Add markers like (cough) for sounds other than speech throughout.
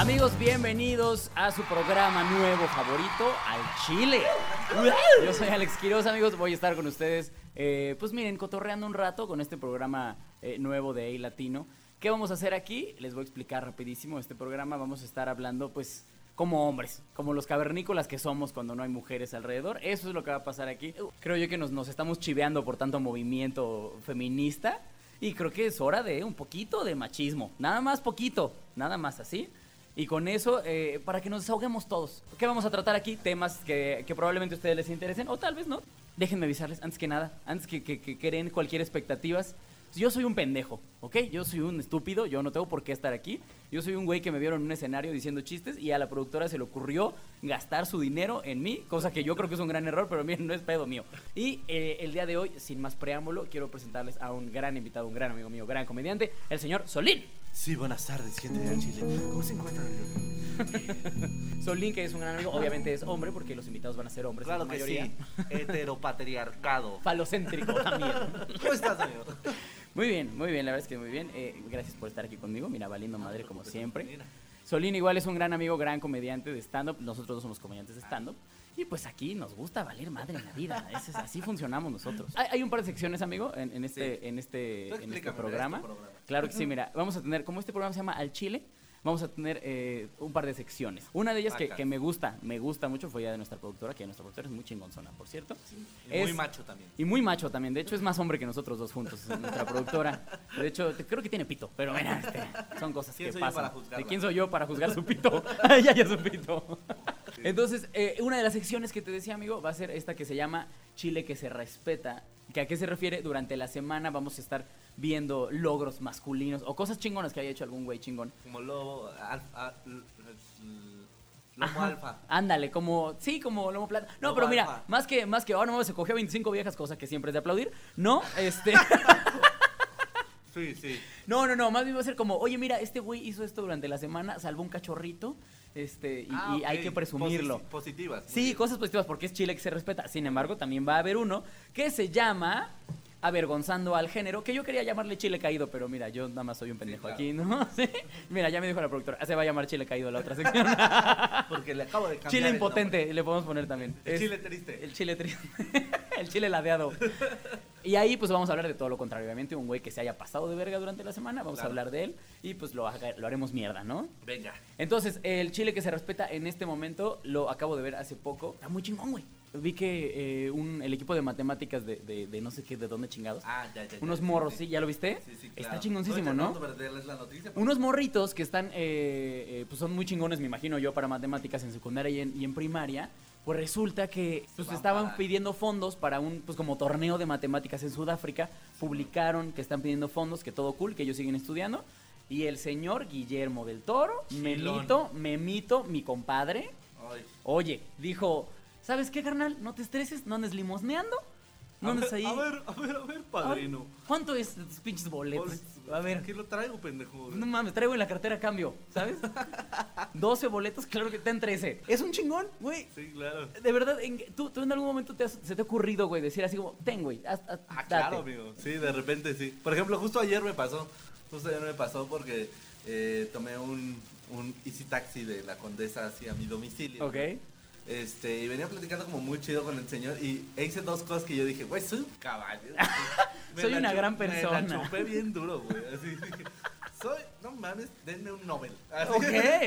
Amigos, bienvenidos a su programa nuevo favorito, Al Chile. Yo soy Alex Quiroz, amigos, voy a estar con ustedes, eh, pues miren, cotorreando un rato con este programa eh, nuevo de A Latino. ¿Qué vamos a hacer aquí? Les voy a explicar rapidísimo. Este programa vamos a estar hablando, pues, como hombres, como los cavernícolas que somos cuando no hay mujeres alrededor. Eso es lo que va a pasar aquí. Creo yo que nos, nos estamos chiveando por tanto movimiento feminista. Y creo que es hora de un poquito de machismo. Nada más poquito, nada más así. Y con eso, eh, para que nos desahoguemos todos. ¿Qué vamos a tratar aquí? Temas que, que probablemente a ustedes les interesen o tal vez no. Déjenme avisarles, antes que nada, antes que, que, que creen cualquier expectativas, yo soy un pendejo, ¿ok? Yo soy un estúpido, yo no tengo por qué estar aquí. Yo soy un güey que me vieron en un escenario diciendo chistes y a la productora se le ocurrió gastar su dinero en mí, cosa que yo creo que es un gran error, pero miren, no es pedo mío. Y eh, el día de hoy, sin más preámbulo, quiero presentarles a un gran invitado, un gran amigo mío, gran comediante, el señor Solín. Sí, buenas tardes, gente de Chile. ¿Cómo se encuentran? (laughs) Solín, que es un gran amigo, obviamente es hombre, porque los invitados van a ser hombres Claro en su que mayoría. sí. (laughs) Heteropatriarcado. Falocéntrico también. (laughs) ¿Cómo estás, amigo? Muy bien, muy bien, la verdad es que muy bien. Eh, gracias por estar aquí conmigo. Mira, valiendo madre como siempre. Mira. Solín igual es un gran amigo, gran comediante de stand-up. Nosotros dos somos comediantes de stand-up. Y pues aquí nos gusta valer madre en la vida. (laughs) Es- así funcionamos nosotros. Hay, hay un par de secciones, amigo, en, en este, Sí. en este, en este programa. este programa. Claro que sí, (laughs) mira, vamos a tener, como este programa se llama Al Chile, vamos a tener eh, un par de secciones. Una de ellas que, me gusta, me gusta mucho, fue ya de nuestra productora, que nuestra productora es muy chingonzona, por cierto. Y muy Es- macho también. y muy macho también. De hecho, es más hombre que nosotros dos juntos, nuestra productora. De hecho, te- creo que tiene pito, pero mira, este, son cosas ¿Quién que pasan. ¿De quién soy yo para juzgar su pito? (laughs) Ella ya su pito. Entonces, eh, una de las secciones que te decía, amigo, va a ser esta que se llama Chile que se respeta. ¿Que ¿A qué se refiere? Durante la semana vamos a estar viendo logros masculinos o cosas chingonas que haya hecho algún güey chingón. Como lobo, alfa, lomo alfa. Ándale, como, sí, como lomo plata. No, Lomo pero mira, alfa. más que, más que, ahora no se cogió 25 viejas, cosa que siempre es de aplaudir. No, este. (laughs) Sí, sí. No, no, no, más bien va a ser como, oye, mira, este güey hizo esto durante la semana, salvó un cachorrito, este, y, Ah, y hay que presumirlo. Posi- positivas. Sí, cosas positivas, porque es Chile que se respeta. Sin embargo, también va a haber uno que se llama Avergonzando al género, que yo quería llamarle Chile caído, pero mira, yo nada más soy un pendejo aquí, ¿no? (laughs) Sí. Mira, ya me dijo la productora, "Ah, se va a llamar Chile caído la otra (laughs) sección. Porque le acabo de cambiar. Chile impotente, le podemos poner también. El Es- chile triste. el chile triste. (laughs) el chile ladeado. (laughs) Y ahí pues vamos a hablar de todo lo contrario. Obviamente un güey que se haya pasado de verga durante la semana, vamos Claro. a hablar de él y pues lo, haga- lo haremos mierda, ¿no? Venga. Entonces, el chile que se respeta en este momento lo acabo de ver hace poco. Está muy chingón, güey. Vi que eh, un, el equipo de matemáticas de, de- de no sé qué, de dónde chingados. Ah, ya, ya. unos morros, sí. ¿sí? ¿Ya lo viste? Sí, sí, Está claro. chingoncísimo, Estoy ¿no? la noticia, Unos morritos que están, eh, eh, pues son muy chingones, me imagino yo, para matemáticas en secundaria y en, y en primaria. Pues resulta que pues, estaban pidiendo fondos para un, pues como torneo de matemáticas en Sudáfrica. Publicaron que están pidiendo fondos, que todo cool, que ellos siguen estudiando. Y el señor Guillermo del Toro, Chilón. Memito, Memito, mi compadre, Ay. oye, dijo, ¿sabes qué, carnal? No te estreses, no andes limosneando, no A ver, ahí. A ver, a ver, a ver, padrino. ¿Cuánto es tus pinches boletos? A ver. Aquí lo traigo, pendejo. No mames, traigo en la cartera cambio, ¿sabes? (laughs) 12 boletos, claro que te en 13. Es un chingón, güey. Sí, claro. De verdad, en- ¿tú, tú en algún momento te has- se te ha ocurrido, güey, decir así como, ten, güey, haz- haz- Ah, date"? claro, amigo. Sí, de repente sí. Por ejemplo, justo ayer me pasó. Justo ayer me pasó porque eh, tomé un, un Easy Taxi de la Condesa hacia mi domicilio. Ok. Este, y venía platicando como muy chido con el señor y e hice dos cosas que yo dije, güey, soy un caballo. (laughs) Me Soy una gran Me persona. la chupé bien duro, güey. Así dije, soy, no mames, denme un Nobel. Así. Ok,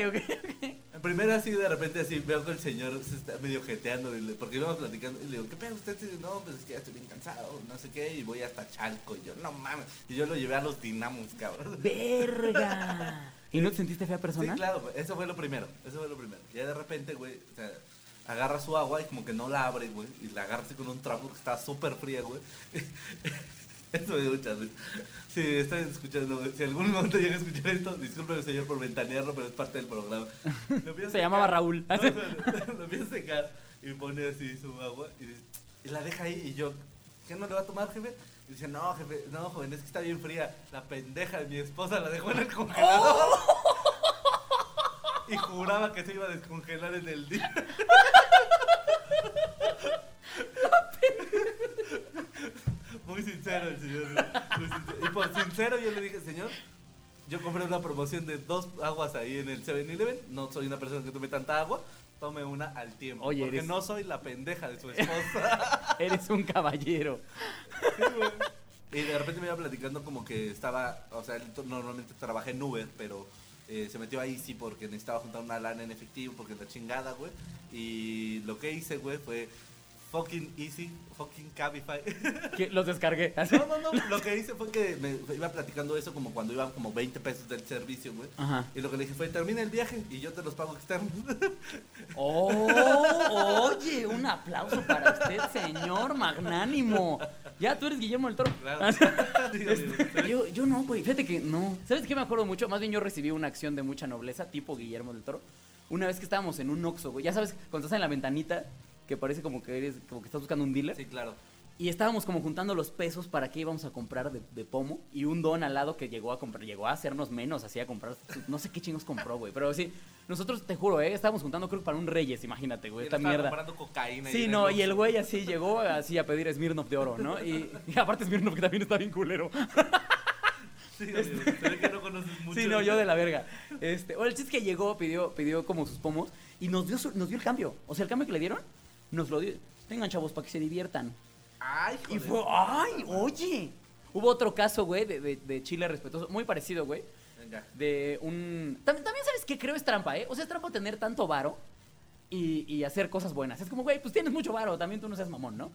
ok, ok. En primera así de repente así veo que el señor se está medio jeteando y le- porque íbamos platicando y le digo, ¿qué pedo usted? Y dice, No, pues es que ya estoy bien cansado, no sé qué, y voy hasta Chalco. Y yo, no mames. Y yo lo llevé a los dinamos, cabrón. Verga. (laughs) ¿Y no te sentiste fea persona? Sí, claro, pues, eso fue lo primero, eso fue lo primero. Ya de repente, güey, o sea, agarra su agua y como que no la abre, güey, y la agarra así con un trapo que está súper fría, güey. (laughs) Eso me dio mucha risa. Sí, están escuchando, güey. Si algún momento llega a escuchar esto, disculpen señor por ventanearlo, pero es parte del programa. Lo Se llamaba. Raúl. No, no, lo empieza a secar y pone así su agua y, y la deja ahí y yo, ¿qué no le va a tomar, jefe? Y dice, no, jefe, no, joven, es que está bien fría. La pendeja de mi esposa la dejó en el congelador. Y juraba que se iba a descongelar en el día. Muy sincero el señor. muy sincero. Y por sincero yo le dije, señor, yo compré una promoción de dos aguas ahí en el 7-Eleven. No soy una persona que tome tanta agua. Tome una al tiempo. Oye, porque eres- no soy la pendeja de su esposa. (laughs) Eres un caballero. y de repente me iba platicando como que estaba, o sea, él normalmente trabaja en Uber, pero eh, se metió ahí sí porque necesitaba juntar una lana en efectivo, porque la chingada, güey. Y lo que hice, güey, fue fucking easy, fucking Cabify. (laughs) Los descargué. No, no, no. Lo que hice fue que me iba platicando eso como cuando iban como 20 pesos del servicio, güey. Ajá. Y lo que le dije fue, termina el viaje y yo te los pago externos. (laughs) Oh, oye, un aplauso para usted, señor magnánimo. Ya tú eres Guillermo del Toro. Claro. (laughs) Yo, yo no, güey. Fíjate que no. ¿Sabes qué me acuerdo mucho? Más bien yo recibí una acción de mucha nobleza, tipo Guillermo del Toro. Una vez que estábamos en un Oxxo, güey. Ya sabes, cuando estás en la ventanita, que parece como que eres, como que estás buscando un dealer. Sí, claro. Y estábamos como juntando los pesos para qué íbamos a comprar de, de pomo. Y un don al lado que llegó a comprar, llegó a hacernos menos, así a comprar. No sé qué chingos compró, güey. Pero sí, nosotros te juro, eh, estábamos juntando creo que para un Reyes, imagínate, güey, esta mierda. comprando cocaína. Sí, no, y el güey así llegó así a pedir Smirnoff de oro, ¿no? Y, y aparte Smirnoff que también está bien culero. Sí, que no conoces mucho. Sí, no, yo de la verga. Este, o el chiste es que llegó, pidió, pidió como sus pomos y nos dio, su- nos dio el cambio. O sea, el cambio que le dieron, nos lo dio. Tengan, chavos, para que se diviertan. Ay, Y joder. fue, ¡ay, oye! Hubo otro caso, güey, de, de, de Chile respetuoso, muy parecido, güey. De un... También, también sabes que creo es trampa, ¿eh? O sea, es trampa tener tanto varo y, y hacer cosas buenas. Es como, güey, pues tienes mucho varo, también tú no seas mamón, ¿no?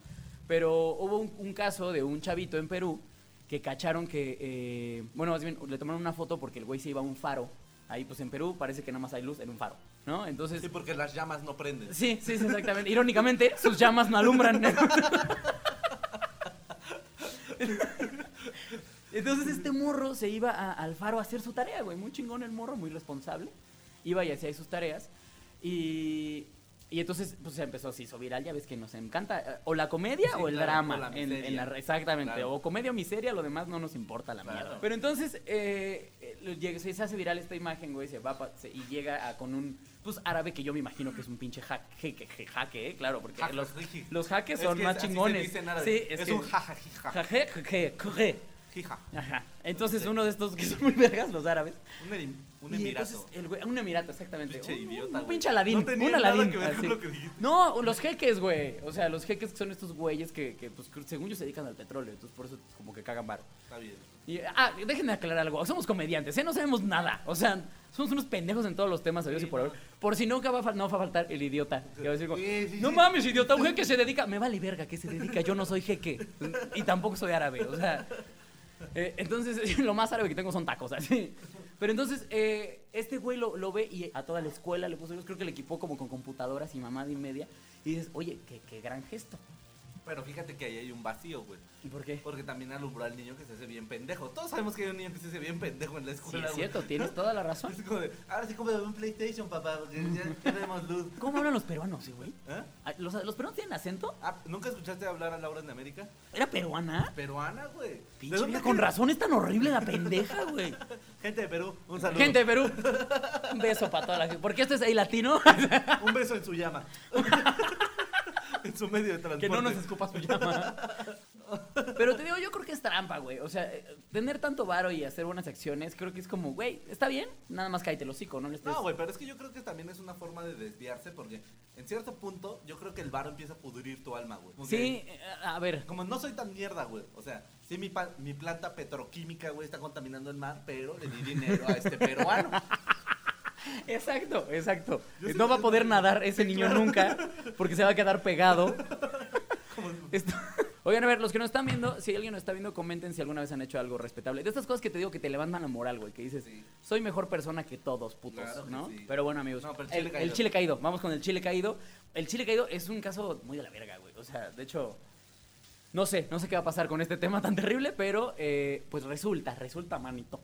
Pero hubo un, un caso de un chavito en Perú que cacharon que... eh, bueno, más bien, le tomaron una foto porque el güey se iba a un faro. Ahí, pues en Perú parece que nada más hay luz en un faro, ¿no? Entonces... Sí, porque las llamas no prenden. Sí, sí, sí, exactamente. Irónicamente, sus llamas no alumbran. (laughs) Entonces este morro se iba a- al faro a hacer su tarea, güey. Muy chingón el morro, muy responsable. Iba y hacía sus tareas. Y, y entonces pues se empezó, se hizo viral, ya ves que nos encanta. eh, O la comedia Sí, o el claro, drama. o la en, en miseria. la- exactamente. Claro. O comedia o miseria, lo demás no nos importa la Claro. mierda. Pero entonces eh, eh, se, hace viral esta imagen, güey, se va se- y llega a- con un pues árabe que yo me imagino que es un pinche jaque, jaque, jaque, eh, claro, porque los, los jaques Es son más chingones. Sí, es, un jajajija. Jija. Ajá. Entonces uno de estos que son muy vergas, los árabes. Un, em- un emirato. entonces el güey- un emirato, exactamente. Pinche Un- idiota, Un, güey. pinche aladín. No tenía un nada aladín. que ver con así. lo que dijiste. No, los jeques, güey. O sea, los jeques son estos güeyes que, que, pues, según yo se dedican al petróleo. Entonces por eso como que cagan varo. Está bien. Y, ah, déjenme aclarar algo. Somos comediantes, ¿eh? No sabemos nada. O sea, somos unos pendejos en todos los temas, Sí, y por haber. Por si nunca va a, no va a faltar el idiota. Que va a decir como, Sí, sí, no mames, idiota, un jeque se dedica. Me vale verga que se dedica. Yo no soy jeque. Y tampoco soy árabe. O sea. Eh, entonces, (laughs) lo más árabe que tengo son tacos, así. Pero entonces, eh, este güey lo, ve y a toda la escuela le puso, creo que le equipó como con computadoras y mamada y media. Y dices, oye, qué gran gesto. Pero fíjate que ahí hay un vacío, güey. ¿Y por qué? Porque también alumbró al niño que se hace bien pendejo. Todos sabemos que hay un niño que se hace bien pendejo en la Sí, escuela, es güey. cierto, tienes (laughs) toda la razón. Es como de, ahora sí cómprame un PlayStation, papá, porque ya (laughs) tenemos luz. ¿Cómo hablan los peruanos, sí, güey? ¿Eh? Ah, ¿Los, ¿Los peruanos tienen acento? Ah, ¿nunca escuchaste hablar a Laura en América? ¿Era peruana? Peruana, güey. ¿De Pinche dónde con razón es tan horrible la pendeja, güey. (laughs) Gente de Perú, un saludo. Gente de Perú, un beso para toda la gente. ¿Por qué esto es ahí latino? Un beso en su llama. En su medio de transporte. que no nos escupa su llama. (laughs) Pero te digo, yo creo que es trampa, güey. O sea, eh, tener tanto varo y hacer buenas acciones, creo que es como, güey, está bien, nada más cállate el hocico, no le estés... No, güey, pero es que yo creo que también es una forma de desviarse porque en cierto punto yo creo que el varo empieza a pudrir tu alma, güey. Sí, que- eh, a ver, Como no soy tan mierda, güey. O sea, sí mi, pa- mi planta petroquímica, güey, está contaminando el mar, pero le di dinero a este peruano. (laughs) (laughs) exacto, exacto. No va a poder nadar ese niño nunca, porque se va a quedar pegado. (laughs) Esto- (laughs) Oigan, a ver, los que nos están viendo, si alguien nos está viendo, comenten si alguna vez han hecho algo respetable. De estas cosas que te digo que te levantan la moral, güey, que dices, Sí. soy mejor persona que todos, putos, Claro ¿no? sí. Pero bueno, amigos, No, pero el chile caído, vamos con el chile caído. El chile caído es un caso muy de la verga, güey. O sea, de hecho, no sé, no sé qué va a pasar con este tema tan terrible, pero eh, pues resulta, resulta, manito.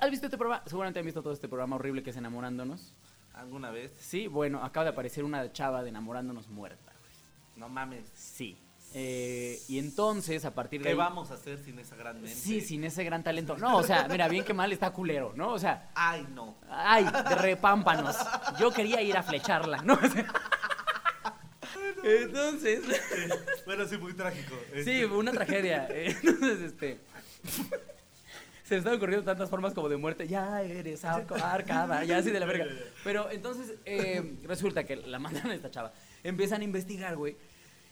¿Has visto este programa? Seguramente han visto todo este programa horrible que es Enamorándonos. ¿Alguna vez? Sí, bueno, acaba de aparecer una chava de Enamorándonos muerta, güey. No mames. Sí. Eh, y entonces, a partir de ¿Qué ahí- vamos a hacer sin esa gran mente? Sí, sin ese gran talento. No, o sea, mira, bien que mal está culero, ¿no? O sea, Ay, no. ay, repámpanos. Yo quería ir a flecharla, ¿no? (laughs) Entonces, Bueno, sí, muy trágico. sí, Este, una tragedia. Entonces, este. Se están ocurriendo tantas formas como de muerte. Ya eres arcada, ya así de la verga. (laughs) Pero entonces eh, resulta que la mandan a esta chava. Empiezan a investigar, güey.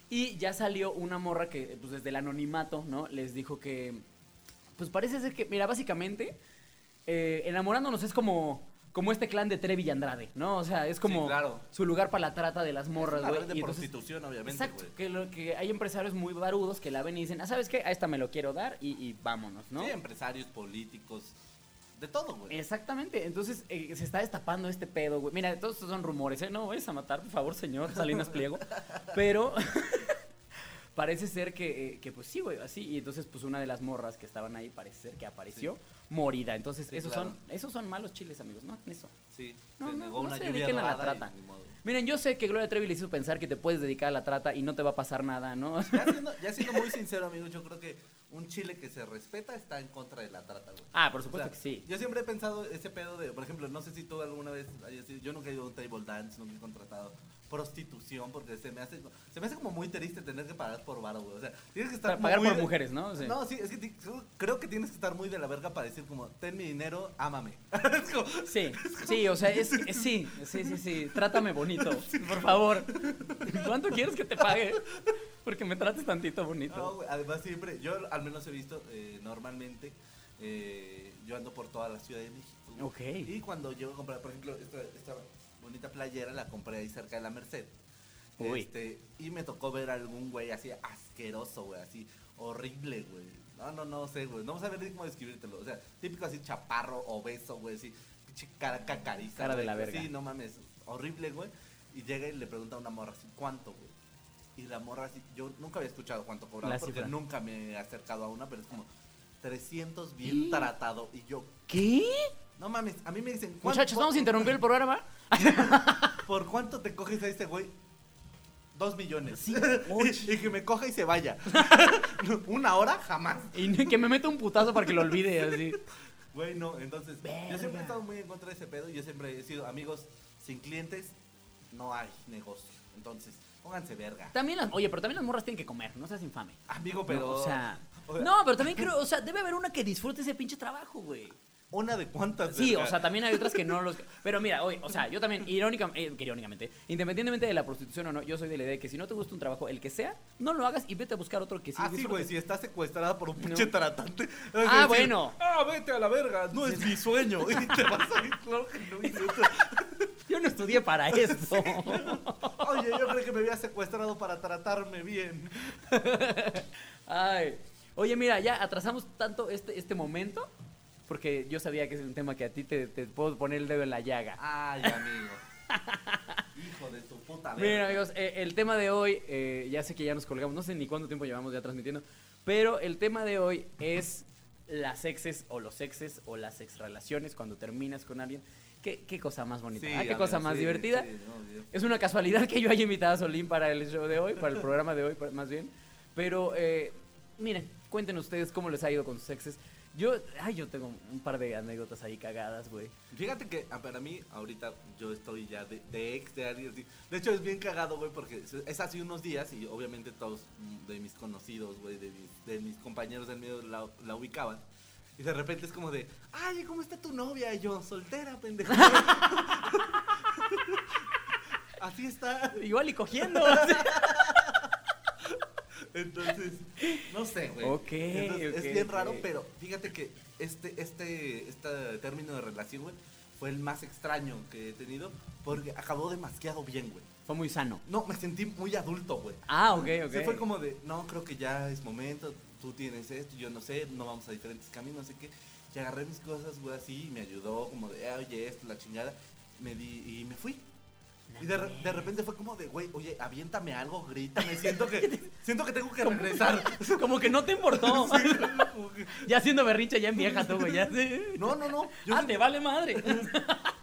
Y ya salió una morra que, pues desde el anonimato, ¿no? Les dijo que, pues parece ser que, mira, básicamente, eh, enamorándonos es como, como este clan de Trevi y Andrade, ¿no? O sea, es como Sí, claro. su lugar para la trata de las morras, güey. de y entonces- prostitución, obviamente, Exacto, que, lo, que hay empresarios muy barudos que la ven y dicen, ah, ¿sabes qué? A esta me lo quiero dar y, y vámonos, ¿no? Sí, empresarios, políticos, de todo, güey. Exactamente, entonces eh, se está destapando este pedo, güey. Mira, todos estos son rumores, ¿eh? No vayas a matar, por favor, señor Salinas Pliego. (laughs) Pero (laughs) parece ser que, eh, que, pues sí, güey, así. Y entonces, pues una de las morras que estaban ahí parece ser que apareció morida. Entonces, Sí, esos, claro. son, esos son malos chiles, amigos, ¿no? Eso. Sí, No, se no, no una se dediquen a la trata. Miren, yo sé que Gloria Trevi le hizo pensar que te puedes dedicar a la trata y no te va a pasar nada, ¿no? Ya siendo, ya (laughs) siendo muy sincero, amigos, yo creo que un chile que se respeta está en contra de la trata, güey. Ah, por O supuesto sea, que sí. Yo siempre he pensado ese pedo de, por ejemplo, no sé si tú alguna vez yo nunca he ido a un table dance, nunca he contratado prostitución porque se me hace se me hace como muy triste tener que pagar por varo, güey. O sea, tienes que estar Para pagar muy por de- mujeres, ¿no? Sí. No, sí, es que creo que tienes que estar muy de la verga para decir como, ten mi dinero, ámame. (laughs) Es como- Sí, sí, o sea, es, (laughs) es- sí, sí, sí, sí, trátame bonito, (laughs) por favor. ¿Cuánto quieres que te pague? Porque me trates tantito No, bonito. güey, además siempre, yo al menos he visto eh, normalmente, eh, yo ando por toda la Ciudad de México. güey. Ok. Y cuando llego a comprar, por ejemplo, esta, esta bonita playera la compré ahí cerca de la Merced. Uy. Este, y me tocó ver a algún güey así asqueroso, güey, así horrible, güey. No, no, no sé, güey. No vamos a ver ni cómo describírtelo. O sea, típico así chaparro, obeso, güey, así, pinche cara cacariza. Cara de la verga. Sí, no mames, horrible, güey. Y llega y le pregunta a una morra así, ¿cuánto, güey? Y la morra así, yo nunca había escuchado cuánto cobraba porque cifra. nunca me he acercado a una, pero es como 300 bien tratado. Y yo, ¿Qué? no mames, a mí me dicen, ¿cuánto- Muchachos, vamos a interrumpir el programa. ¿Por cuánto te coges a este güey? Dos millones. Sí, (laughs) y, y que me coja y se vaya. (laughs) Una hora, jamás. Y que me meta un putazo para que lo olvide, así. Güey, no, entonces, yo siempre he estado muy en contra de ese pedo. Yo siempre he sido, amigos, sin clientes no hay negocio. Entonces, pónganse verga. También las, oye, pero también las morras tienen que comer, no seas infame. Amigo, pero... No, o sea, o sea- no, pero también creo, o sea, debe haber una que disfrute ese pinche trabajo, güey. ¿Una de cuántas? Sí, verga? o sea, también hay otras que no los... Pero mira, oye, o sea, yo también, irónica, eh, irónicamente, independientemente de la prostitución o no, yo soy de la idea de que si no te gusta un trabajo, el que sea, no lo hagas y vete a buscar otro que sí Ah, sí, güey, si estás secuestrada por un pinche No. Ah, decir, bueno. Ah, vete a la verga, no es mi sueño. Y te vas a ir, claro que no. (laughs) Yo no estudié para esto. Oye, yo creo que me había secuestrado para tratarme bien. (laughs) Ay. Oye, mira, ya atrasamos tanto este, este momento porque yo sabía que es un tema que a ti te, te puedo poner el dedo en la llaga. Ay, amigo. (laughs) Hijo de tu puta verga. Miren, amigos, eh, el tema de hoy, eh, ya sé que ya nos colgamos, no sé ni cuánto tiempo llevamos ya transmitiendo, pero el tema de hoy es las exes o los exes o las ex relaciones cuando terminas con alguien. ¿Qué, qué cosa más bonita? Sí, ah, qué amigo, cosa más sí, divertida. sí, no, Dios. Es una casualidad que yo haya invitado a Solín para el show de hoy, para el programa de hoy, más bien. Pero, eh, miren, cuenten ustedes cómo les ha ido con sus exes. Yo, ay, yo tengo un par de anécdotas ahí cagadas, güey. Fíjate que ah, para mí, ahorita yo estoy ya de, de ex de alguien así. De hecho, es bien cagado, güey, porque es- hace unos días y obviamente todos de mis conocidos, güey, de de mis compañeros del medio la, la ubicaban. Y de repente es como de, ay, ¿cómo está tu novia? Y yo, soltera, pendejo. (laughs) así está. Igual y cogiendo. (laughs) Entonces, no sé, güey. Ok, Entonces, ok, es bien raro, pero fíjate que este, este, este término de relación, güey, fue el más extraño que he tenido porque acabó demasiado bien, güey. Fue muy sano. No, me sentí muy adulto, güey. Ah, ok, ok. Sí, fue como de, no, creo que ya es momento, tú tienes esto, yo no sé, no vamos a diferentes caminos, no sé qué. Y agarré mis cosas, güey, así, y me ayudó, como de, "Ah, oye, esto, la chingada. Me di, y me fui. Y de, de repente fue como de, güey, oye, aviéntame algo, grítame, siento que, (laughs) siento que tengo que regresar. (laughs) Como que no te importó. (laughs) Sí, como que- ya siendo berrinche, ya en vieja tú, güey. Ya sé. no, no, no. Yo ah, sí- te vale madre.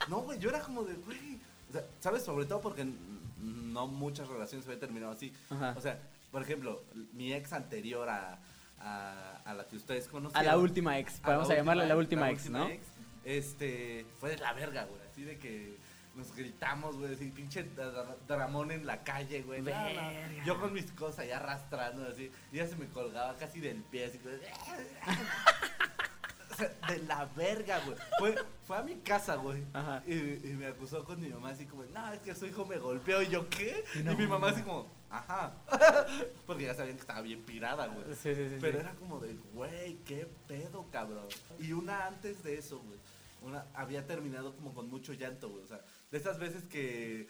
No, güey, yo era como de, güey. O sea, ¿sabes? Sobre todo porque n- no muchas relaciones habían terminado así. Ajá. O sea, por ejemplo, mi ex anterior a, a, a la que ustedes A conocieron. la última ex. a Vamos a llamarla la última última ex, ¿no? este, fue de la verga, güey. Así de que nos gritamos, güey, así pinche dra- dramón en la calle, güey. No, no. Verga. Yo con mis cosas ahí arrastrando, así. Y ella se me colgaba casi del pie, así. (laughs) O sea, de la verga, güey. Fue, fue a mi casa, güey. Ajá. Y, y me acusó con mi mamá así como, no, es que su hijo me golpeó. Y yo, ¿qué? No. Y mi mamá así como, ajá. (laughs) Porque ya sabían que estaba bien pirada, güey. Sí, sí, sí. Pero sí. era como de, güey, qué pedo, cabrón. Y una antes de eso, güey. Una había terminado como con mucho llanto, güey. O sea, de esas veces que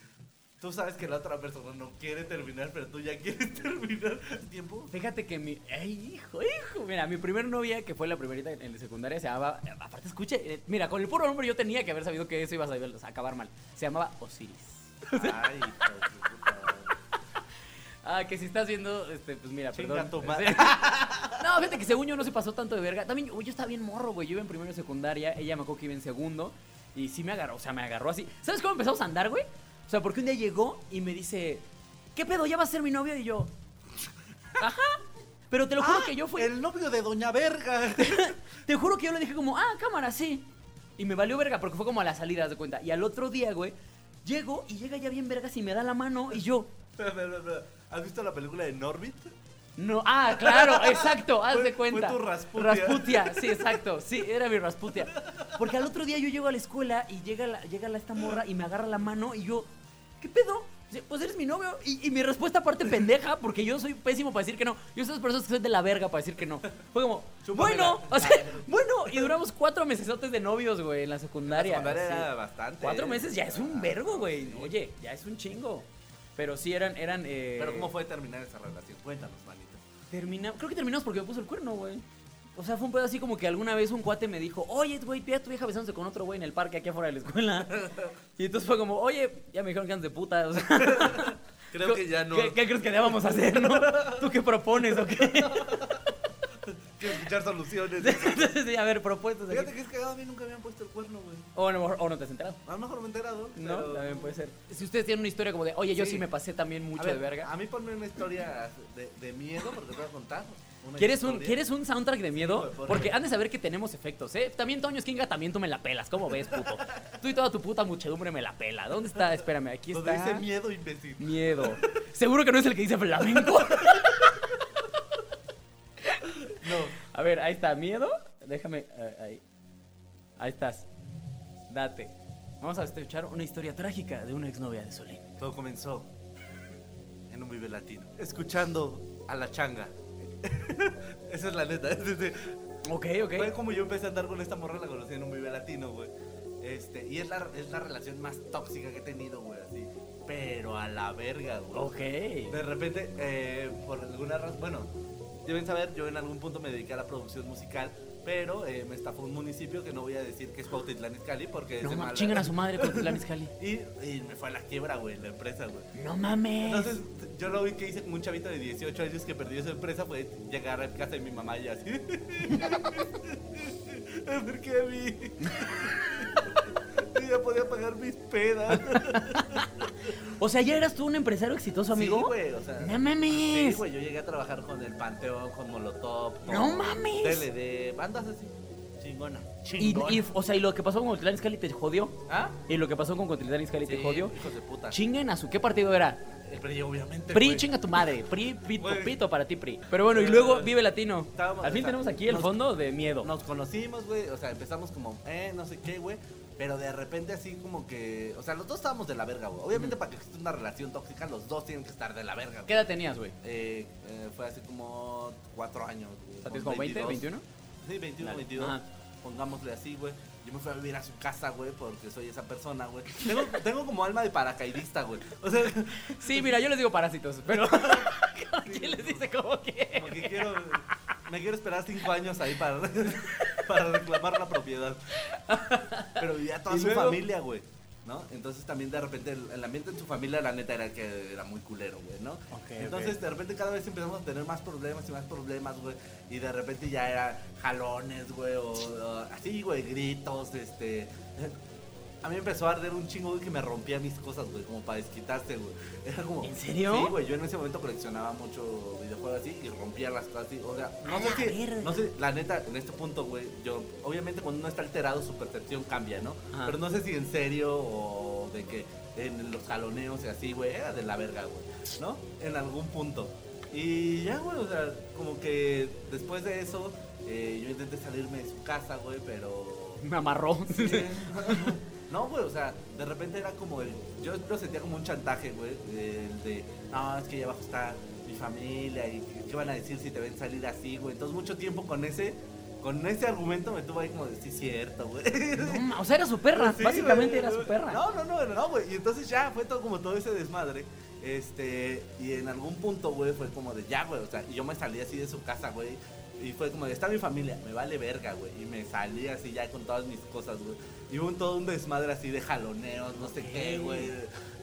tú sabes que la otra persona no quiere terminar, pero tú ya (laughs) quieres terminar tiempo. Fíjate que mi. ¡Ay, hijo, hijo! Mira, mi primer novia, que fue la primerita en la secundaria, se llamaba. Aparte, escuche, eh, mira, con el puro nombre yo tenía que haber sabido que eso iba a, acabar mal. Se llamaba Osiris. Ay, hijo. Ah, que si estás viendo, este, pues mira, Chinga perdón. tu madre. (laughs) No, fíjate que según yo no se pasó tanto de verga. También yo, yo estaba bien morro, güey. Yo iba en primero de secundaria, ella me acuerdo que iba en segundo. Y sí me agarró, o sea, me agarró así. ¿Sabes cómo empezamos a andar, güey? O sea, porque un día llegó y me dice, ¿qué pedo? ¿Ya vas a ser mi novio? Y yo, ajá. Pero te lo juro Ah, que yo fui. El novio de Doña Verga. (laughs) Te juro que yo le dije como, ah, cámara, sí. Y me valió verga porque fue como a la salida, haz de cuenta. Y al otro día, güey, llego y llega ya bien vergas y me da la mano y yo. ¿Has visto la película de Norbit? No, ah, claro, (laughs) exacto, haz de cuenta. fue tu Rasputia. Rasputia, (laughs) sí, exacto, sí, era mi Rasputia. Porque al otro día yo llego a la escuela y llega, la, llega la, esta morra y me agarra la mano y yo, ¿qué pedo? Pues eres mi novio. Y, y mi respuesta aparte (laughs) pendeja, porque yo soy pésimo para decir que no. Yo soy de esas personas que soy de la verga para decir que no. Fue como, bueno, o sea, bueno, y duramos cuatro mesesotes de novios, güey, en la secundaria. La secundaria sí. era bastante. Cuatro meses ya es un vergo, güey. Oye, ya es un chingo. Pero sí eran, eran. Eh, Pero ¿cómo fue terminar esa relación? Cuéntanos, Creo que terminamos porque me puso el cuerno, güey. O sea, fue un pedo así como que alguna vez un cuate me dijo, oye, güey, vi a tu vieja besándose con otro güey en el parque aquí afuera de la escuela. (laughs) y entonces fue como, oye, ya me dijeron que andas de puta. O sea, (laughs) Creo que ya (laughs) no. ¿Qué, qué crees que debamos hacer, no? ¿Tú qué propones o qué? Quiero escuchar soluciones. (laughs) Entonces, sí, a ver, propuestas aquí. Fíjate que es cagado, a mí nunca me habían puesto el cuerno, güey. O, a lo mejor- o no te has enterado. A lo mejor me he enterado. No, pero- también puede ser. Si ustedes tienen una historia como de, oye, yo sí, Sí. me pasé también mucho a ver, de verga. A mí ponme una historia de, de miedo, porque te voy a contar. (laughs) ¿Quieres un. ¿Quieres un soundtrack de miedo? Sí, Porque han de saber que tenemos efectos, ¿eh? También Toño Esquinga, también tú me la pelas. ¿Cómo ves, puto? Tú y toda tu puta muchedumbre me la pela. ¿Dónde está? Espérame, aquí Donde está. dice miedo, imbécil. Miedo. Seguro que no es el que dice flamenco. (laughs) ver, ahí está. ¿Miedo? Déjame. eh, ahí. Ahí estás. Date. Vamos a escuchar una historia trágica de una exnovia de Solín. Todo comenzó en un vive latino. Escuchando a la changa. (laughs) Esa es la neta. (laughs) Ok, ok. Fue como yo empecé a andar con esta morra, la conocí en un vive latino, güey. Este, y es la, es la relación más tóxica que he tenido, güey, así. Pero a la verga, güey. Ok. De repente, eh, por alguna razón, bueno, deben saber, yo en algún punto me dediqué a la producción musical, pero eh, me estafó un municipio que no voy a decir que es Cuautitlán Izcalli porque es No de mames, mala- chingan a (laughs) su madre con Tlanis Cali. Y, y me fue a la quiebra, güey, la empresa, güey. No mames. Entonces, yo lo vi que hice como un chavito de 18 años que perdió esa empresa fue llegar a casa de mi mamá y así. (laughs) ¿Por qué a (laughs) mí? (laughs) Yo ya podía pagar mis pedas. (laughs) O sea, ¿ya eras tú un empresario exitoso, amigo? Sí, güey, o sea. No Sí, mames. güey, yo llegué a trabajar con el Panteón, con Molotov. Con ¡No mames! DLD, bandas así. Chingona. Y, Chingona. y, o sea, y lo que pasó con Cotitlán Izcalli te jodió. ¿Ah? Y lo que pasó con Cotitlán Izcalli te Sí, jodió. hijos de puta. Chinguen a su. ¿Qué partido era? El PRI, obviamente. PRI, güey. chinga tu madre. PRI, pito, pito para ti, PRI. Pero bueno, y luego Vive Latino. estábamos- Al fin o sea, tenemos aquí el nos- fondo de miedo. Nos conocimos, güey. O sea, empezamos como, eh, no sé qué, güey. Pero de repente así como que. O sea, los dos estábamos de la verga, güey. Obviamente, para que exista una relación tóxica, los dos tienen que estar de la verga, ¿Qué güey. edad tenías, güey? Eh, eh, fue hace como cuatro años, güey. ¿tienes como 20, 21? Sí, 21, Dale. 22. Ajá. Pongámosle así, güey. Yo me fui a vivir a su casa, güey, porque soy esa persona, güey. Tengo, tengo como alma de paracaidista, güey. O sea, Sí, mira, yo les digo parásitos, pero. (laughs) ¿Quién les dice cómo que? como que quiero. Me quiero esperar cinco años ahí para, (laughs) para reclamar la propiedad. Pero vivía toda ¿Y su luego? familia, güey. ¿No? Entonces también de repente el, el ambiente en su familia, la neta, era que era muy culero, güey, ¿no? Ok, Entonces de repente cada vez empezamos a tener más problemas y más problemas, güey. Y de repente ya era jalones, güey, o, o así, güey, gritos, este. A mí empezó a arder un chingo, güey, que me rompía mis cosas, güey, como para desquitarse, güey. (laughs) Era como. ¿En serio? Sí, güey, yo en ese momento coleccionaba mucho videojuegos así y rompía las cosas así. O sea, no sé si. No sé, la neta, en este punto, güey, yo. Obviamente cuando uno está alterado, su percepción cambia, ¿no? Ajá. Pero no sé si en serio o de que en los jaloneos y así, güey, era de la verga, güey, ¿no? En algún punto. Y ya, güey, o sea, como que después de eso, Eh, yo intenté salirme de su casa, güey, pero... Me amarró. (laughs) No, güey, o sea, de repente era como el. Yo lo sentía como un chantaje, güey. El de, no, es que allá abajo está mi familia y qué van a decir si te ven salir así, güey. Entonces, mucho tiempo con ese. Con ese argumento me tuvo ahí como de, sí, cierto, güey. No, o sea, era su perra. Sí, Básicamente era su perra. No, no, no, no, güey. Y entonces ya fue todo como todo ese desmadre. Este, y en algún punto, güey, fue como de ya, güey. O sea, y yo me salí así de su casa, güey. Y fue como de, está mi familia, me vale verga, güey. Y me salí así ya con todas mis cosas, güey. Y hubo un, todo un desmadre así de jaloneos, no sé qué, güey.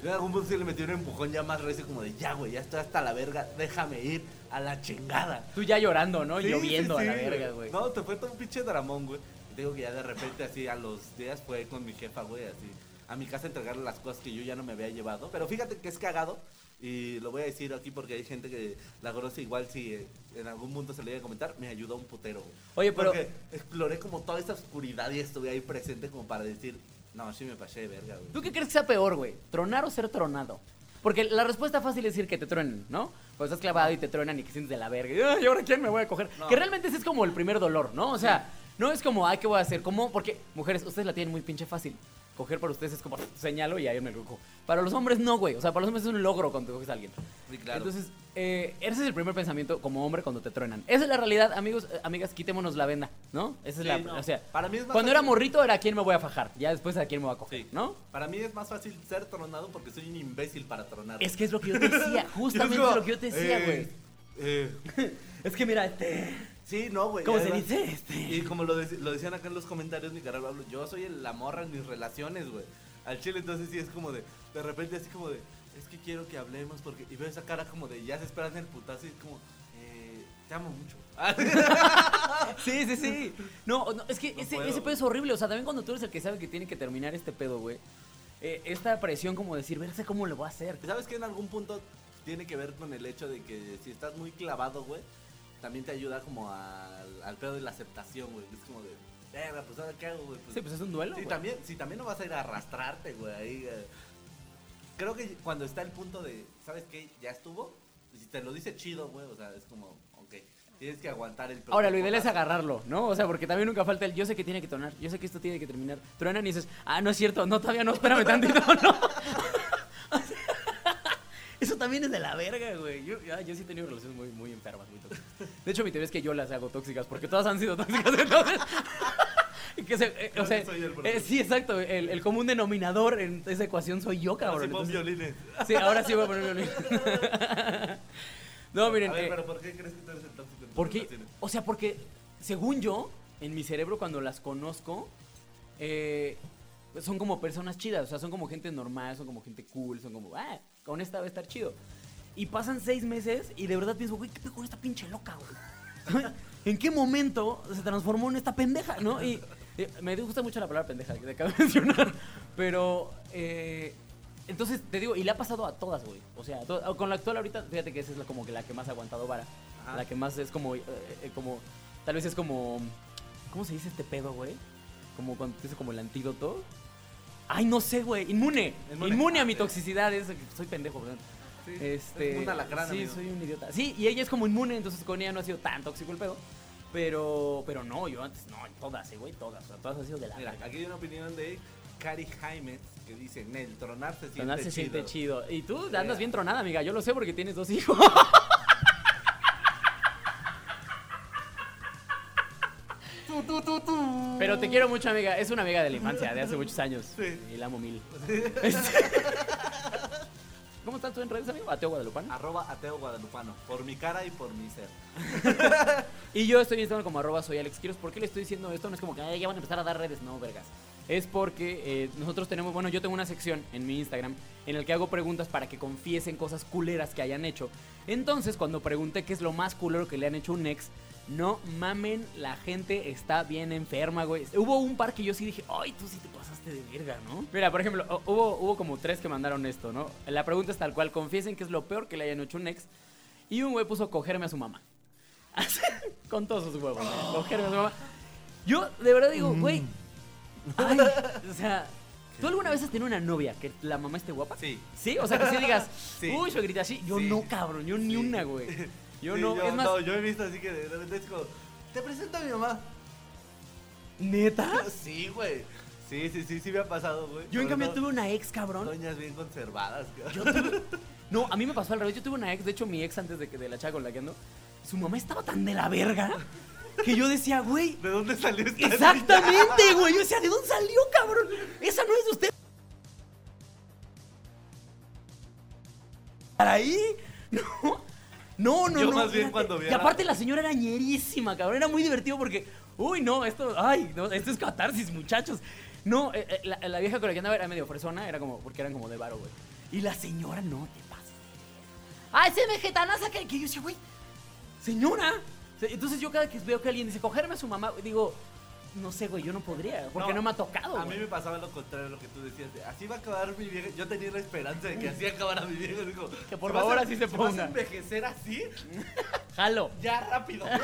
Yo en algún punto sí le metí un empujón ya más recio, como de ya, güey, ya estoy hasta la verga, déjame ir a la chingada. Tú ya llorando, ¿no? Sí, Lloviendo sí, a la sí, verga, güey. No, te fue todo un pinche dramón, güey. Digo que ya de repente así a los días fue con mi jefa, güey, así. A mi casa a entregarle las cosas que yo ya no me había llevado. Pero fíjate que es cagado. Y lo voy a decir aquí porque hay gente que la conoce igual si eh, en algún punto se le iba a comentar. Me ayudó un putero, güey. Oye, pero- Porque exploré como toda esa oscuridad y estuve ahí presente como para decir, no, sí me pasé de verga, güey. ¿Tú qué crees que sea peor, güey? ¿Tronar o ser tronado? Porque la respuesta fácil es decir que te truenen, ¿no? Pues estás clavado y te truenan y que sientes de la verga. Y, "Ay, ¿y ahora quién me voy a coger? No. Que realmente ese es como el primer dolor, ¿no? O sea, no es como, ay, ¿qué voy a hacer? ¿Cómo? Porque, mujeres, ustedes la tienen muy pinche fácil. Coger para ustedes es como, señalo y ahí me lo cojo. Para los hombres no, güey. O sea, para los hombres es un logro cuando te coges a alguien. Sí, claro. Entonces, eh, ese es el primer pensamiento como hombre cuando te truenan. Esa es la realidad, amigos, eh, amigas, quitémonos la venda, ¿no? Esa es Sí, la, no. o sea, Para mí es más cuando era morrito era a quién me voy a fajar, ya después a quién me voy a coger, Sí. ¿no? Para mí es más fácil ser tronado porque soy un imbécil para tronar. Es que es lo que yo te decía, (laughs) justamente Es como, lo que yo te decía, güey. eh, (laughs) Es que mira, este, Sí, no, güey. ¿cómo se dice? Este. Y como lo, dec- lo decían acá en los comentarios, Pablo, yo soy el- la morra en mis relaciones, güey. Al chile, entonces sí es como de, de repente así como de, es que quiero que hablemos porque, y veo esa cara como de, ya se esperan el putazo y es como, eh, te amo mucho. (laughs) Sí, sí, sí. No, no, es que No ese, puedo, ese pedo es horrible. O sea, también cuando tú eres el que sabe que tiene que terminar este pedo, güey. eh, esta presión como decir, verse cómo le voy a hacer. ¿Sabes que en algún punto tiene que ver con el hecho de que si estás muy clavado, güey, también te ayuda como al, al pedo de la aceptación, güey. Es como de, verga, pues ahora qué hago, güey. Pues, Sí, pues es un duelo, Sí, güey. también, sí, también no vas a ir a arrastrarte, güey. Ahí, eh. Creo que cuando está el punto de, ¿sabes qué? Ya estuvo. Si te lo dice chido, güey, o sea, es como, ok, tienes que aguantar el Ahora, lo ideal es agarrarlo, ¿no? O sea, porque también nunca falta el yo sé que tiene que tronar, yo sé que esto tiene que terminar. Truenan y dices, ah, no es cierto, no, todavía no, espérame tantito, (laughs) no. Eso también es de la verga, güey. Yo, ah, yo sí he tenido relaciones muy, muy enfermas, muy tóxicas. De hecho, mi teoría es que yo las hago tóxicas, porque todas han sido tóxicas, (laughs) entonces. que se- eh, o sea, que soy el eh, problema. sí, exacto. El, el común denominador en esa ecuación soy yo, Ahora cabrón. sí pon entonces- violines. sí, ahora sí voy a poner violín. (laughs) no, miren. A ver, eh, pero ¿por qué crees que tú eres el tóxico en porque, o sea, porque según yo, en mi cerebro cuando las conozco, eh, son como personas chidas, o sea, son como gente normal, son como gente cool, son como, ah, con esta va a estar chido. Y pasan seis meses y de verdad pienso, güey, ¿qué pedo con esta pinche loca, güey? (laughs) ¿En qué momento se transformó en esta pendeja, no? Y eh, me gusta mucho la palabra pendeja que te acabo de (laughs) mencionar, pero... eh, entonces, te digo, y le ha pasado a todas, güey. O sea, con la actual ahorita, fíjate que esa es la, como que la que más ha aguantado vara. Ajá. La que más es como, eh, eh, como, tal vez es como, ¿cómo se dice este pedo, güey? Como cuando te dice como el antídoto. Ay, no sé, güey. Inmune. Inmune, Inmune. a mi Ah, sí. toxicidad. Es, soy pendejo, perdón. Sí, Este, es sí, amigo. soy un idiota. Sí, y ella es como inmune, entonces con ella no ha sido tan tóxico el pedo. Pero, pero no, yo antes, no, todas, eh, güey, todas. O sea, todas han sido de la Mira, aquí hay una opinión de Cari Jaime que dice, Nel, tronar se siente Tronar se chido. siente chido. Y tú Yeah. andas bien tronada, amiga. Yo lo sé porque tienes dos hijos. (laughs) Pero te quiero mucho, amiga. Es una amiga de la infancia, de hace muchos años. Sí. Y la amo mil. (laughs) ¿Cómo estás tú en redes, amigo? Ateo Guadalupano. Arroba ateo guadalupano, por mi cara y por mi ser. (laughs) Y yo estoy en Instagram como arroba soy Alex Quiroz. ¿Por qué le estoy diciendo esto? No es como que "Ay, ya van a empezar a dar redes. No, vergas. Es porque eh, nosotros tenemos, bueno, yo tengo una sección en mi Instagram en el que hago preguntas para que confiesen cosas culeras que hayan hecho. Entonces, cuando pregunté qué es lo más culero que le han hecho a un ex, no mamen, la gente está bien enferma, güey. Hubo un par que yo sí dije, ay, tú sí te pasaste de verga, ¿no? Mira, por ejemplo, hu- hubo, hubo como tres que mandaron esto, ¿no? La pregunta es tal cual, confiesen qué es lo peor que le hayan hecho un ex. Y un güey puso cogerme a su mamá. (laughs) Con todos sus huevos, güey. Cogerme a su mamá. Yo, de verdad digo, güey. Ay, o sea, (laughs) ¿tú alguna vez has tenido una novia que la mamá esté guapa? Sí. ¿Sí? O sea, que sí digas, (laughs) Sí. uy, suegrita, así. Yo Sí. no, cabrón, yo ni una, güey. Yo Sí, no, yo, es más, no, yo he visto así que de repente es como, te presento a mi mamá. ¿Neta? (laughs) Sí, güey. Sí, sí, sí, sí me ha pasado, güey. Yo en cambio tuve una ex, cabrón. Doñas bien conservadas, cabrón. Yo tuve- (laughs) No, a mí me pasó al revés. Yo tuve una ex, de hecho, mi ex antes de que de la chava con la que ando, su mamá estaba tan de la verga que yo decía, güey. ¿De dónde salió esta? Exactamente, güey. Yo decía, ¿de dónde salió, cabrón? Esa no es de usted. ¿Para ahí? (laughs) No. No, no, Yo no. más bien fíjate. cuando vi Y aparte la señora era ñerísima, cabrón. Era muy divertido porque, uy, no, esto, ay, no, esto es catarsis, muchachos. No, eh, eh, la, la vieja con la que andaba era medio fresona, era como, porque eran como de varo, güey. Y la señora, no, te pasa. Ay, ese vegetanaza que, que yo decía, güey, señora. Entonces yo cada que veo que alguien dice, cogerme a su mamá, digo, no sé, güey, yo no podría, porque no, me ha tocado, A mí me pasaba lo contrario a lo que tú decías. de, así va a acabar mi vieja. Yo tenía la esperanza de que así acabara mi vieja. Digo, Que por "Si vas favor así se vas ponga". a envejecer así, (laughs) Jalo. ya rápido. (laughs)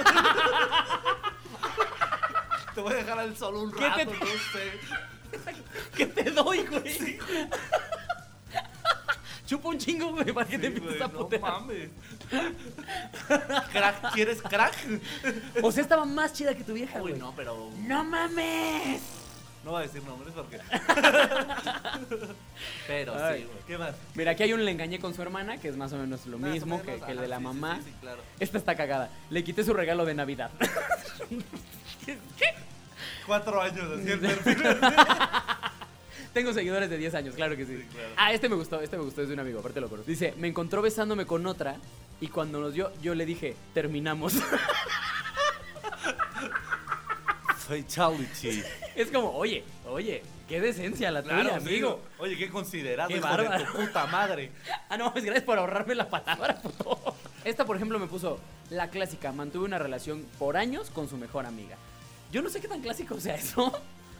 te voy a dejar al sol un ¿Qué te- rato, no sé. (laughs) ¿Qué te doy, güey? Chupa un chingo, güey, para que te empieces a no putear. mames. (laughs) crack, ¿quieres crack? O sea, estaba más chida que tu vieja, Uy, güey. no, pero ¡No mames! no voy a decir nombres porque. (laughs) pero Ay. sí, güey. ¿Qué más? Mira, aquí hay un le engañé con su hermana, que es más o menos lo Más mismo menos, que, que el de la sí, mamá. Sí, claro. Esta está cagada. Le quité su regalo de Navidad. (laughs) Cuatro años así el perfil. Tengo seguidores de 10 años, claro que sí. Sí, claro. Ah, este me gustó, este me gustó, es de un amigo, aparte lo conozco. Dice, me encontró besándome con otra y cuando nos dio, yo le dije, terminamos. (laughs) Soy Chi. es como, oye, oye, qué decencia la Claro, tuya, amigo. amigo. Oye, qué considerado, Qué hijo de tu puta madre. (laughs) Ah, no, es gracias por ahorrarme la palabra, puto. Esta, por ejemplo, me puso la clásica. Mantuve una relación por años con su mejor amiga. Yo no sé qué tan clásico sea eso,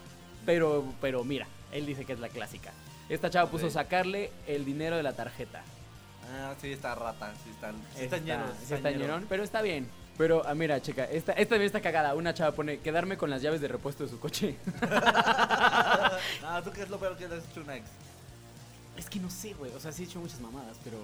(laughs) pero, pero mira, él dice que es la clásica. Esta chava puso sacarle el dinero de la tarjeta. Ah, sí, está rata. Sí, están. Sí, están Está- llenos. sí está ñerón, pero está bien. Pero, ah, mira, checa, esta, esta también está cagada. Una chava pone quedarme con las llaves de repuesto de su coche. (laughs) Ah, ¿tú qué es lo peor que le has hecho a una ex? es que no sé, güey. O sea, sí he hecho muchas mamadas, pero.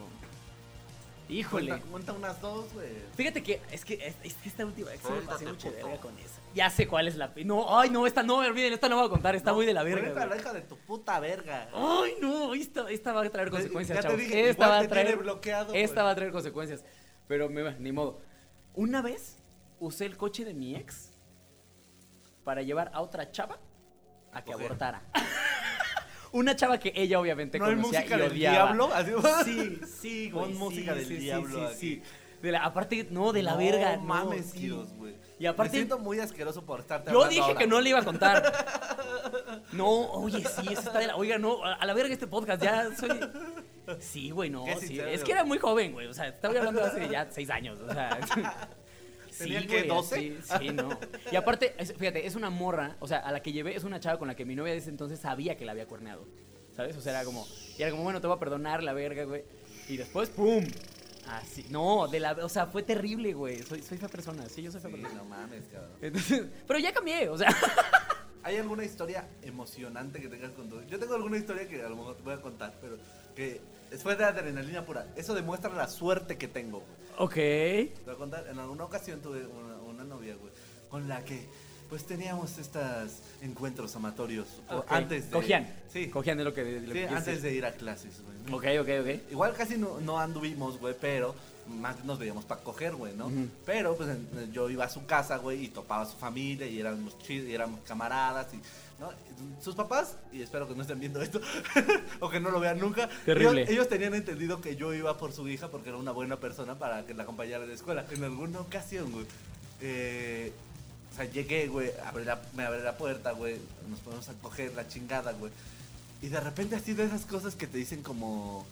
Híjole. Cuenta, cuenta unas dos, güey. Fíjate que es que, es, es que esta última ex sí me pasé mucho de puto. verga con esa. Ya sé cuál es la. No, ay, no, esta no, olviden, esta no voy a contar, está muy de la verga. Cuenta la hija de tu puta verga. Ay, no, esta, esta va a traer consecuencias, Ya te dije, esta va a traer. bloqueado, esta va a traer consecuencias. Pero me va, ni modo. Una vez usé el coche de mi ex para llevar a otra chava a, que coger. abortara. (laughs) Una chava que ella obviamente ¿No hay conocía música y del diablo? (laughs) Sí, sí, güey. Sí, música del sí, diablo sí, aquí. sí. De la, aparte, no, de la No verga. No mames, sí. Kiros, güey. Y aparte- Me siento muy asqueroso por estarte Yo dije ahora. que no le iba a contar. (laughs) No, oye, sí, eso está de la. Oiga, no, a la verga este podcast, ya soy. Sí, güey, no, sí. sincero. Es que era muy joven, güey. O sea, estaba hablando hace ya seis años. O sea. (laughs) ¿Tenía sí, güey, 12? Sí, sí, no. Y aparte, es- fíjate, es una morra, o sea, a la que llevé es una chava con la que mi novia de ese entonces sabía que la había cuerneado. ¿Sabes? O sea, era como. Y era como, bueno, te voy a perdonar la verga, güey. Y después, ¡pum! Así. No, de la. O sea, fue terrible, güey. Soy, soy fea persona. Sí, yo soy Sí, persona. no mames, cabrón. Entonces, (laughs) pero ya cambié, o sea. (laughs) ¿Hay alguna historia emocionante que tengas con tu Yo tengo alguna historia que a lo mejor te voy a contar, pero que después de adrenalina pura. Eso demuestra la suerte que tengo, güey. Ok. Te voy a contar, en alguna ocasión tuve una, una novia, güey, con la que pues teníamos estos encuentros amatorios antes de... Cogían. Sí, Cogían de lo que. lo sí, que antes de ir a clases, güey. Ok, ok, ok. Igual casi no, no anduvimos, güey, pero más nos veíamos para coger, güey, ¿no? Pero pues en- yo iba a su casa, güey, y topaba a su familia y éramos chidos, y éramos camaradas y... ¿no? Sus papás, y espero que no estén viendo esto, (laughs) o que no lo vean nunca, Terrible. Ellos, ellos tenían entendido que yo iba por su hija porque era una buena persona para que la acompañara a la escuela. En alguna ocasión, güey, eh, o sea, llegué, güey, me abre la puerta, güey, nos ponemos a coger la chingada, güey. Y de repente así de esas cosas que te dicen como...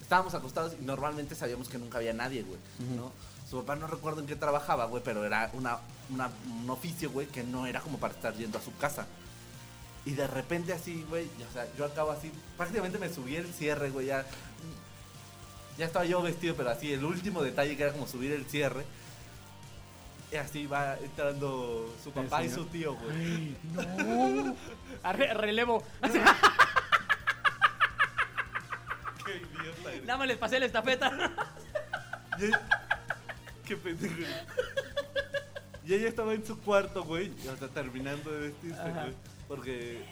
Estábamos acostados y normalmente sabíamos que nunca había nadie, güey, ¿no? Su papá no recuerdo en qué trabajaba, güey, pero era una, una- un oficio, güey, que no era como para estar yendo a su casa. Y de repente así, güey, o sea, yo acabo así, prácticamente me subí el cierre, güey, ya... Ya estaba yo vestido, pero así, el último detalle que era como subir el cierre. Y así va entrando su ¿El papá y su tío, güey. Ay, no. (laughs) Arre- relevo. Qué idiota eres. Nada más les pasé la estafeta. Y- Qué pendejo. Y ella estaba en su cuarto, güey, o sea, terminando de vestirse, Ajá. güey. Porque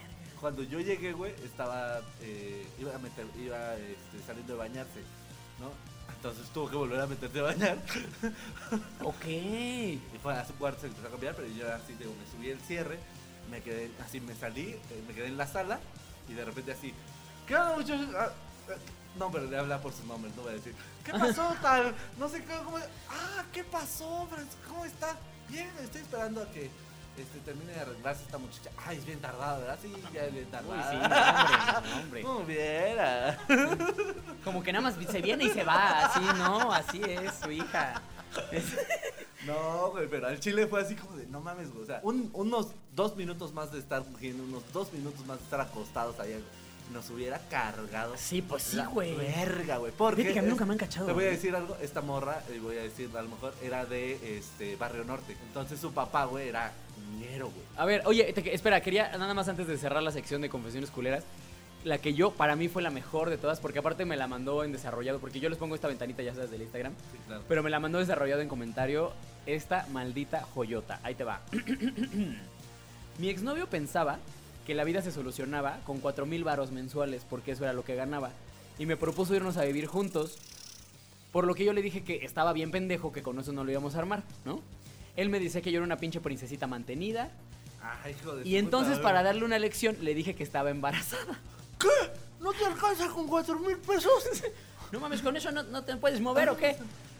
cuando yo llegué, güey, estaba, eh, iba, a meter, iba este, saliendo de bañarse, ¿no? Entonces tuvo que volver a meterse a bañar. (laughs) Ok. Y fue a su cuarto, se empezó a cambiar, pero yo así, digo, me subí el cierre, me quedé, así me salí, eh, me quedé en la sala y de repente así, ¿qué onda muchachos? Ah, ah, no, pero le habla por sus nombres, no voy a decir, ¿qué pasó (laughs) tal? No sé qué, cómo, ah, ¿qué pasó? ¿Cómo está? Bien, estoy esperando a que este, termine de arreglarse esta muchacha. Ay, es bien tardada, ¿verdad? Sí, ya es bien Uy, tardada. sí, no, hombre, no, hombre. Muy bien. Como que nada más se viene y se va, así, ¿no? Así es su hija. Es- (laughs) No, güey, pero al chile fue así como de, no mames, güey. O sea, un- unos dos minutos más de estar cogiendo, unos dos minutos más de estar acostados allá, güey, nos hubiera cargado. Sí, pues sí, güey. Verga, güey. Porque. Fíjate que a mí nunca me han cachado. Te voy a decir algo, esta morra, eh, voy a decir, a lo mejor era de este Barrio Norte. Entonces su papá, güey, era ñero, güey. A ver, oye, te- espera, quería nada más antes de cerrar la sección de confesiones culeras. La que yo, para mí, fue la mejor de todas, porque aparte me la mandó en desarrollado, porque yo les pongo esta ventanita, ya sabes, del Instagram, Sí, claro. pero me la mandó desarrollado en comentario esta maldita joyota. Ahí te va. (clears throat) Mi exnovio pensaba que la vida se solucionaba con 4 mil varos mensuales, porque eso era lo que ganaba, y me propuso irnos a vivir juntos, por lo que yo le dije que estaba bien pendejo, que con eso no lo íbamos a armar, ¿no? Él me decía que yo era una pinche princesita mantenida, Ay, hijo de y entonces para darle una lección le dije que estaba embarazada. ¿Qué? ¿No te alcanza con cuatro mil pesos? (laughs) No mames, con eso no, no te puedes mover o qué?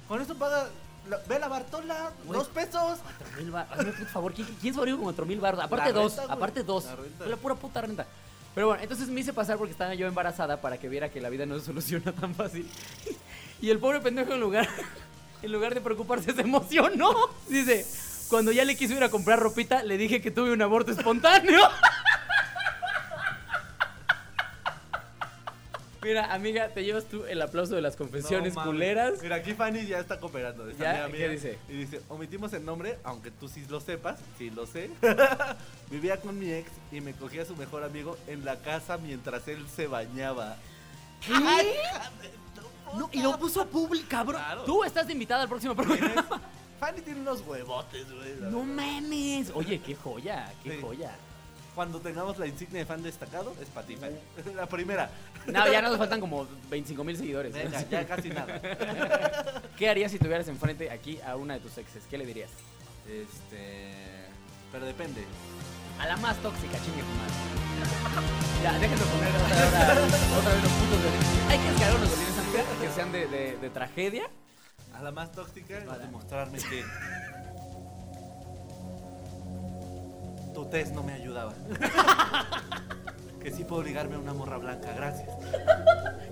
Con esto paga. La- ve la Bartola, Güey. dos pesos. Cuatro mil bar- Hazme por favor, ¿quién, quién sobrevive con cuatro mil baros? Aparte La dos, renta, güey. aparte dos. La renta. Fue la pura puta renta. Pero bueno, entonces me hice pasar porque estaba yo embarazada para que viera que la vida no se soluciona tan fácil. (laughs) Y el pobre pendejo en lugar, (laughs) en lugar de preocuparse se emocionó. Dice, cuando ya le quiso ir a comprar ropita, le dije que tuve un aborto espontáneo. (laughs) Mira, amiga, te llevas tú el aplauso de las confesiones No culeras. Mira, aquí Fanny ya está cooperando. Está ¿Ya? mi amiga. ¿Qué dice? Y dice, omitimos el nombre, aunque tú sí lo sepas, sí lo sé. (laughs) Vivía con mi ex y me cogía a su mejor amigo en la casa mientras él se bañaba. ¿Qué? No, y lo puso público, cabrón. Claro. Tú estás de invitada al próximo programa. Fanny tiene unos huevotes, güey. No mames. Oye, qué joya, qué Sí. joya. Cuando tengamos la insignia de fan destacado, es para ti. La primera. No, ya nos faltan como 25 mil seguidores. Venga, ya casi nada. (laughs) ¿Qué harías si tuvieras enfrente aquí a una de tus exes? ¿Qué le dirías? Este. Pero depende. A la más tóxica, chingue tu madre. (laughs) Ya, déjenme poner otra, vez los puntos de... Hay que descargar unos violines, amiga, que sean de, de, de tragedia. A la más tóxica, Vale. demostrarme que. Tu test no me ayudaba. (laughs) que sí puedo ligarme a una morra blanca, gracias.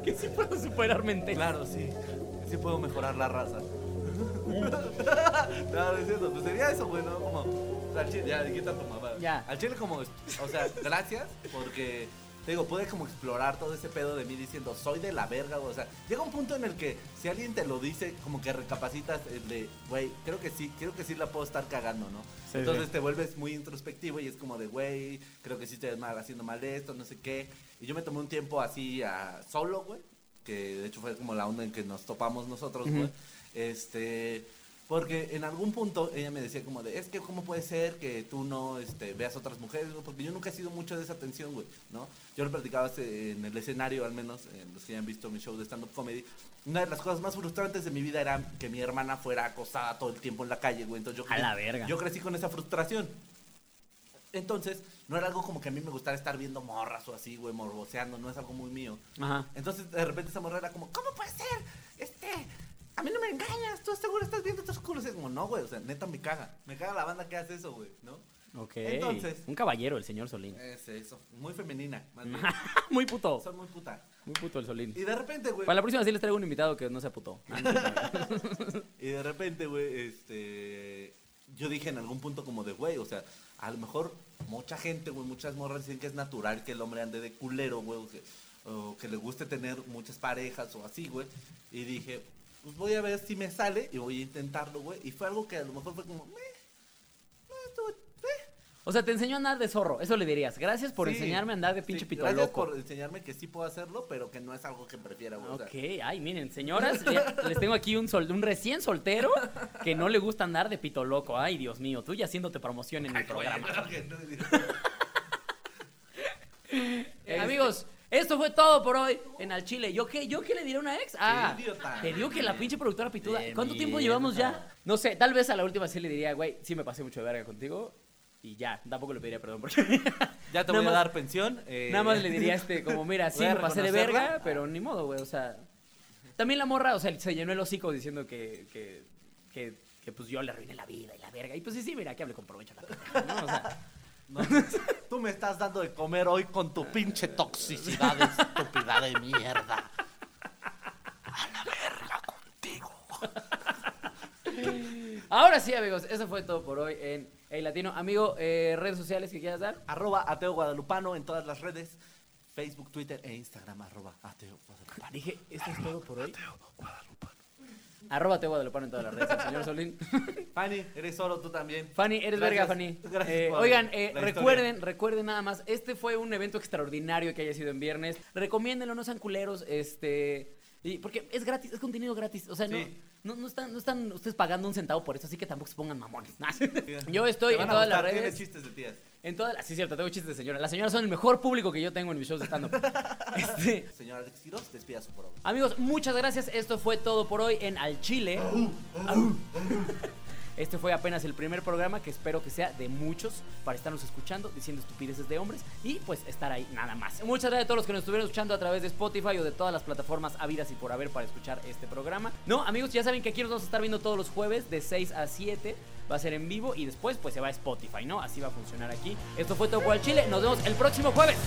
Que sí puedo superarme en test. Claro, sí. Que sí puedo mejorar la raza. (laughs) Claro, es cierto. Pues sería eso, güey, ¿no? Como. o sea, al chile, ya, quita tu mamá. Ya. Al chile, como. O sea, gracias, porque. Te digo, puede como explorar todo ese pedo de mí diciendo, soy de la verga, güey. O sea, llega un punto en el que si alguien te lo dice, como que recapacitas el de, güey, creo que sí, creo que sí la puedo estar cagando, ¿no? Sí, Entonces sí. te vuelves muy introspectivo y es como de, güey, creo que sí estoy mal, haciendo mal esto, no sé qué. Y yo me tomé un tiempo así a solo, güey, que de hecho fue como la onda en que nos topamos nosotros, güey. Este, porque en algún punto ella me decía como de, es que cómo puede ser que tú no este, veas otras mujeres, porque yo nunca he sido mucho de esa atención, güey, ¿no? Yo lo platicaba en el escenario, al menos, en los que han visto mi show de stand-up comedy. Una de las cosas más frustrantes de mi vida era que mi hermana fuera acosada todo el tiempo en la calle, güey. Entonces yo A la verga. Yo crecí con esa frustración. Entonces, no era algo como que a mí me gustara estar viendo morras o así, güey, morboseando, no es algo muy mío. Ajá. Entonces, de repente esa morra era como, ¿cómo puede ser? Este, a mí no me engañas, tú seguro estás viendo estos culos. Y es como, no, güey, o sea, neta me caga. Me caga la banda que hace eso, güey, ¿no? Ok. Entonces- Un caballero, el señor Solín. Es eso, muy femenina, más bien. (laughs) Muy puto. Son muy puta. Muy puto el Solín. Y de repente, güey, Para la próxima sí les traigo un invitado que no sea puto. (laughs) y de repente, güey, este, yo dije en algún punto como de, güey, o sea, a lo mejor mucha gente, güey, muchas morras dicen que es natural que el hombre ande de culero, güey, o que, o que le guste tener muchas parejas o así, güey. Y dije, pues voy a ver si me sale y voy a intentarlo, güey. Y fue algo que a lo mejor fue como, meh, eh. O sea, te enseñó a andar de zorro, eso le dirías. Gracias por Sí, enseñarme a andar de sí, pinche pito Gracias loco. por enseñarme que sí puedo hacerlo, pero que no es algo que prefiera, güey. Ok, ay, miren, señoras, les tengo aquí un, sol- un recién soltero que no le gusta andar de pito loco. Ay, Dios mío, tú ya haciéndote promoción en el (laughs) programa. claro que no, digo, (laughs) Eh, amigos, esto fue todo por hoy en Al Chile. ¿Yo qué, ¿Yo qué le diré a una ex? Ah, te digo que la pinche productora pituda. ¿Cuánto tiempo llevamos ya? No sé, tal vez a la última sí le diría, güey, sí me pasé mucho de verga contigo. Y ya, tampoco le pediría perdón porque. (laughs) Ya te voy a dar pensión. eh, Nada más le diría este, como, mira, sí (laughs) Voy a me pasé de verga, pero ni modo, güey, o sea. También la morra, o sea, se llenó el hocico diciendo que, que, que, que, pues yo le arruiné la vida y la verga. Y pues sí, sí, mira, que hable con provecho la pendeja, ¿no? O sea, no, (laughs) tú me estás dando de comer hoy con tu pinche toxicidad estúpida de mierda. ahora sí, amigos, eso fue todo por hoy en El Latino. Amigo, eh, redes sociales que quieras dar. Arroba ateo guadalupano en todas las redes. Facebook, Twitter e Instagram. Arroba ateo guadalupano. Dije, esto es todo por hoy. Arroba Teo Guadalupano en todas las redes, señor Solín. (laughs) Fanny, eres oro tú también. Fanny, eres Gracias. verga, Fanny. Gracias Eh, por oigan, eh, historia. recuerden, recuerden nada más, este fue un evento extraordinario que haya sido en viernes. Recomiéndenlo, no sean culeros, este... Y porque es gratis, es contenido gratis. O sea, Sí. no, no están, no están ustedes pagando un centavo por eso, así que tampoco se pongan mamones. Yo estoy en todas las redes. chistes de tías. En todas las, sí, cierto, tengo chistes de señora. Las señoras son el mejor público que yo tengo en mis shows de stand-up. (laughs) Este, Señor Alex despida su programa. Amigos, muchas gracias. Esto fue todo por hoy en Al Chile. Este fue apenas el primer programa que espero que sea de muchos para estarnos escuchando, diciendo estupideces de hombres y pues estar ahí nada más. Muchas gracias a todos los que nos estuvieron escuchando a través de Spotify o de todas las plataformas habidas y por haber para escuchar este programa. No, amigos, ya saben que aquí nos vamos a estar viendo todos los jueves de 6 a 7. Va a ser en vivo y después pues se va a Spotify, ¿no? Así va a funcionar aquí. Esto fue todo por Al Chile. Nos vemos el próximo jueves.